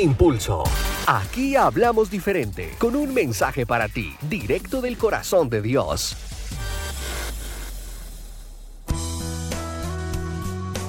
Impulso. Aquí hablamos diferente, con un mensaje para ti, directo del corazón de Dios.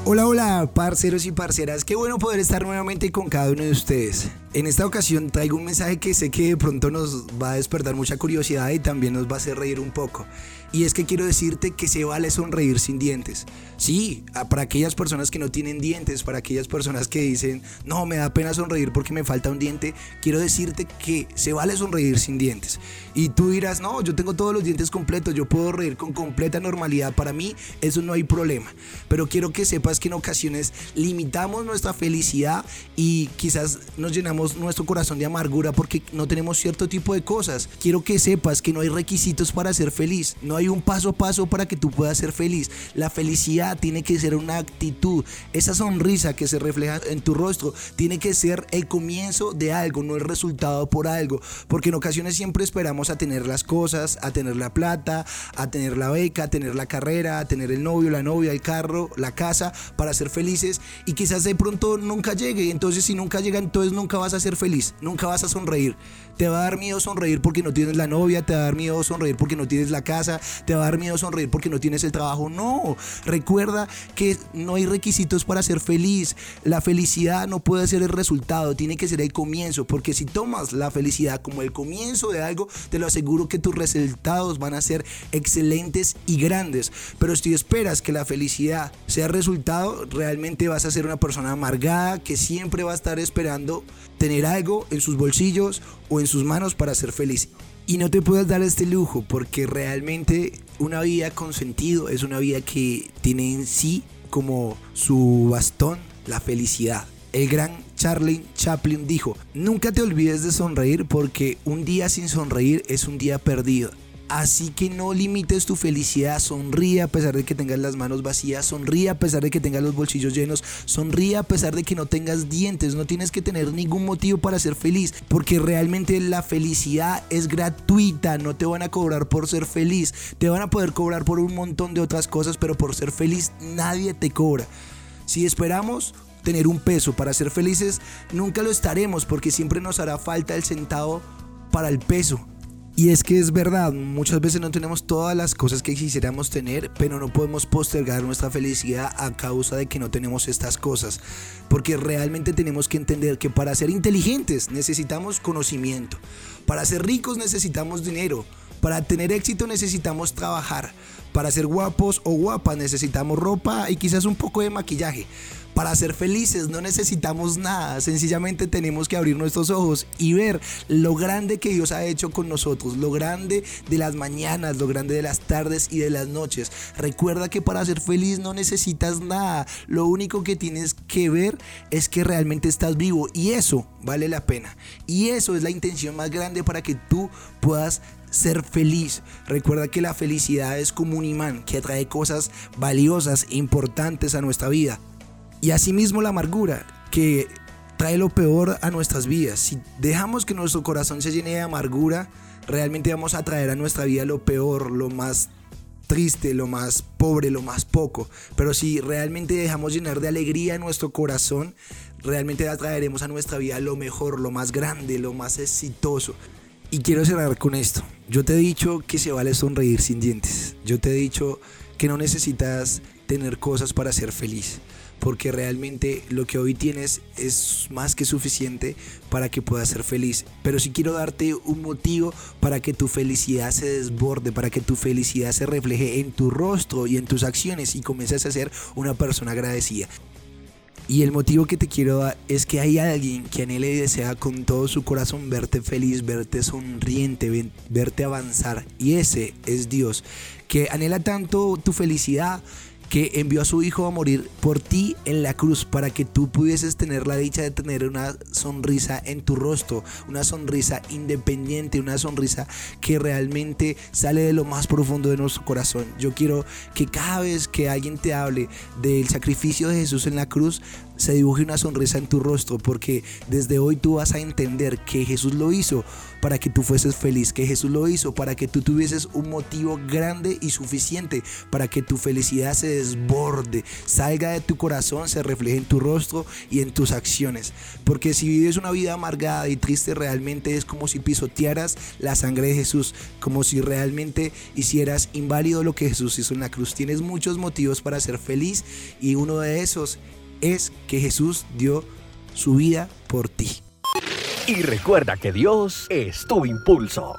Hola, hola, parceros y parceras. Qué bueno poder estar nuevamente con cada uno de ustedes. En esta ocasión traigo un mensaje que sé que de pronto nos va a despertar mucha curiosidad y también nos va a hacer reír un poco. Y es que quiero decirte que se vale sonreír sin dientes. Sí, para aquellas personas que no tienen dientes, para aquellas personas que dicen, no, me da pena sonreír porque me falta un diente, quiero decirte que se vale sonreír sin dientes. Y tú dirás, no, yo tengo todos los dientes completos, yo puedo reír con completa normalidad. Para mí eso no hay problema. Pero quiero que sepas que en ocasiones limitamos nuestra felicidad y quizás nos llenamos nuestro corazón de amargura porque no tenemos cierto tipo de cosas. Quiero que sepas que no hay requisitos para ser feliz. No hay un paso a paso para que tú puedas ser feliz. La felicidad tiene que ser una actitud. Esa sonrisa que se refleja en tu rostro tiene que ser el comienzo de algo, no el resultado por algo. Porque en ocasiones siempre esperamos a tener las cosas, a tener la plata, a tener la beca, a tener la carrera, a tener el novio, la novia, el carro, la casa para ser felices y quizás de pronto nunca llegue. Entonces si nunca llega, entonces nunca vas a ser feliz, nunca vas a sonreír. Te va a dar miedo sonreír porque no tienes la novia, te va a dar miedo sonreír porque no tienes la casa, te va a dar miedo sonreír porque no tienes el trabajo. No, recuerda que no hay requisitos para ser feliz. La felicidad no puede ser el resultado, tiene que ser el comienzo, porque si tomas la felicidad como el comienzo de algo, te lo aseguro que tus resultados van a ser excelentes y grandes. Pero si esperas que la felicidad sea resultado, realmente vas a ser una persona amargada que siempre va a estar esperando tener algo en sus bolsillos o en sus manos para ser feliz y no te puedes dar este lujo porque realmente una vida con sentido es una vida que tiene en sí como su bastón la felicidad. El gran Charlie Chaplin dijo, nunca te olvides de sonreír porque un día sin sonreír es un día perdido. Así que no limites tu felicidad, sonríe a pesar de que tengas las manos vacías, sonríe a pesar de que tengas los bolsillos llenos, sonríe a pesar de que no tengas dientes, no tienes que tener ningún motivo para ser feliz, porque realmente la felicidad es gratuita, no te van a cobrar por ser feliz, te van a poder cobrar por un montón de otras cosas, pero por ser feliz nadie te cobra. Si esperamos tener un peso para ser felices, nunca lo estaremos porque siempre nos hará falta el centavo para el peso. Y es que es verdad, muchas veces no tenemos todas las cosas que quisiéramos tener, pero no podemos postergar nuestra felicidad a causa de que no tenemos estas cosas. Porque realmente tenemos que entender que para ser inteligentes necesitamos conocimiento, para ser ricos necesitamos dinero, para tener éxito necesitamos trabajar, para ser guapos o guapas necesitamos ropa y quizás un poco de maquillaje. Para ser felices no necesitamos nada, sencillamente tenemos que abrir nuestros ojos y ver lo grande que Dios ha hecho con nosotros, lo grande de las mañanas, lo grande de las tardes y de las noches. Recuerda que para ser feliz no necesitas nada, lo único que tienes que ver es que realmente estás vivo y eso vale la pena. Y eso es la intención más grande para que tú puedas ser feliz. Recuerda que la felicidad es como un imán que atrae cosas valiosas, importantes a nuestra vida. Y asimismo la amargura, que trae lo peor a nuestras vidas. Si dejamos que nuestro corazón se llene de amargura, realmente vamos a traer a nuestra vida lo peor, lo más triste, lo más pobre, lo más poco. Pero si realmente dejamos llenar de alegría nuestro corazón, realmente atraeremos a nuestra vida lo mejor, lo más grande, lo más exitoso. Y quiero cerrar con esto. Yo te he dicho que se vale sonreír sin dientes. Yo te he dicho que no necesitas tener cosas para ser feliz porque realmente lo que hoy tienes es más que suficiente para que puedas ser feliz. Pero si quiero darte un motivo para que tu felicidad se desborde, para que tu felicidad se refleje en tu rostro y en tus acciones y comiences a ser una persona agradecida. Y el motivo que te quiero dar es que hay alguien que anhela y desea con todo su corazón verte feliz, verte sonriente, verte avanzar. Y ese es Dios, que anhela tanto tu felicidad que envió a su hijo a morir por ti en la cruz para que tú pudieses tener la dicha de tener una sonrisa en tu rostro, una sonrisa independiente, una sonrisa que realmente sale de lo más profundo de nuestro corazón. Yo quiero que cada vez que alguien te hable del sacrificio de Jesús en la cruz, se dibuje una sonrisa en tu rostro porque desde hoy tú vas a entender que Jesús lo hizo para que tú fueses feliz, que Jesús lo hizo para que tú tuvieses un motivo grande y suficiente para que tu felicidad se desborde, salga de tu corazón, se refleje en tu rostro y en tus acciones. Porque si vives una vida amargada y triste realmente es como si pisotearas la sangre de Jesús, como si realmente hicieras inválido lo que Jesús hizo en la cruz. Tienes muchos motivos para ser feliz y uno de esos es que Jesús dio su vida por ti. Y recuerda que Dios es tu impulso.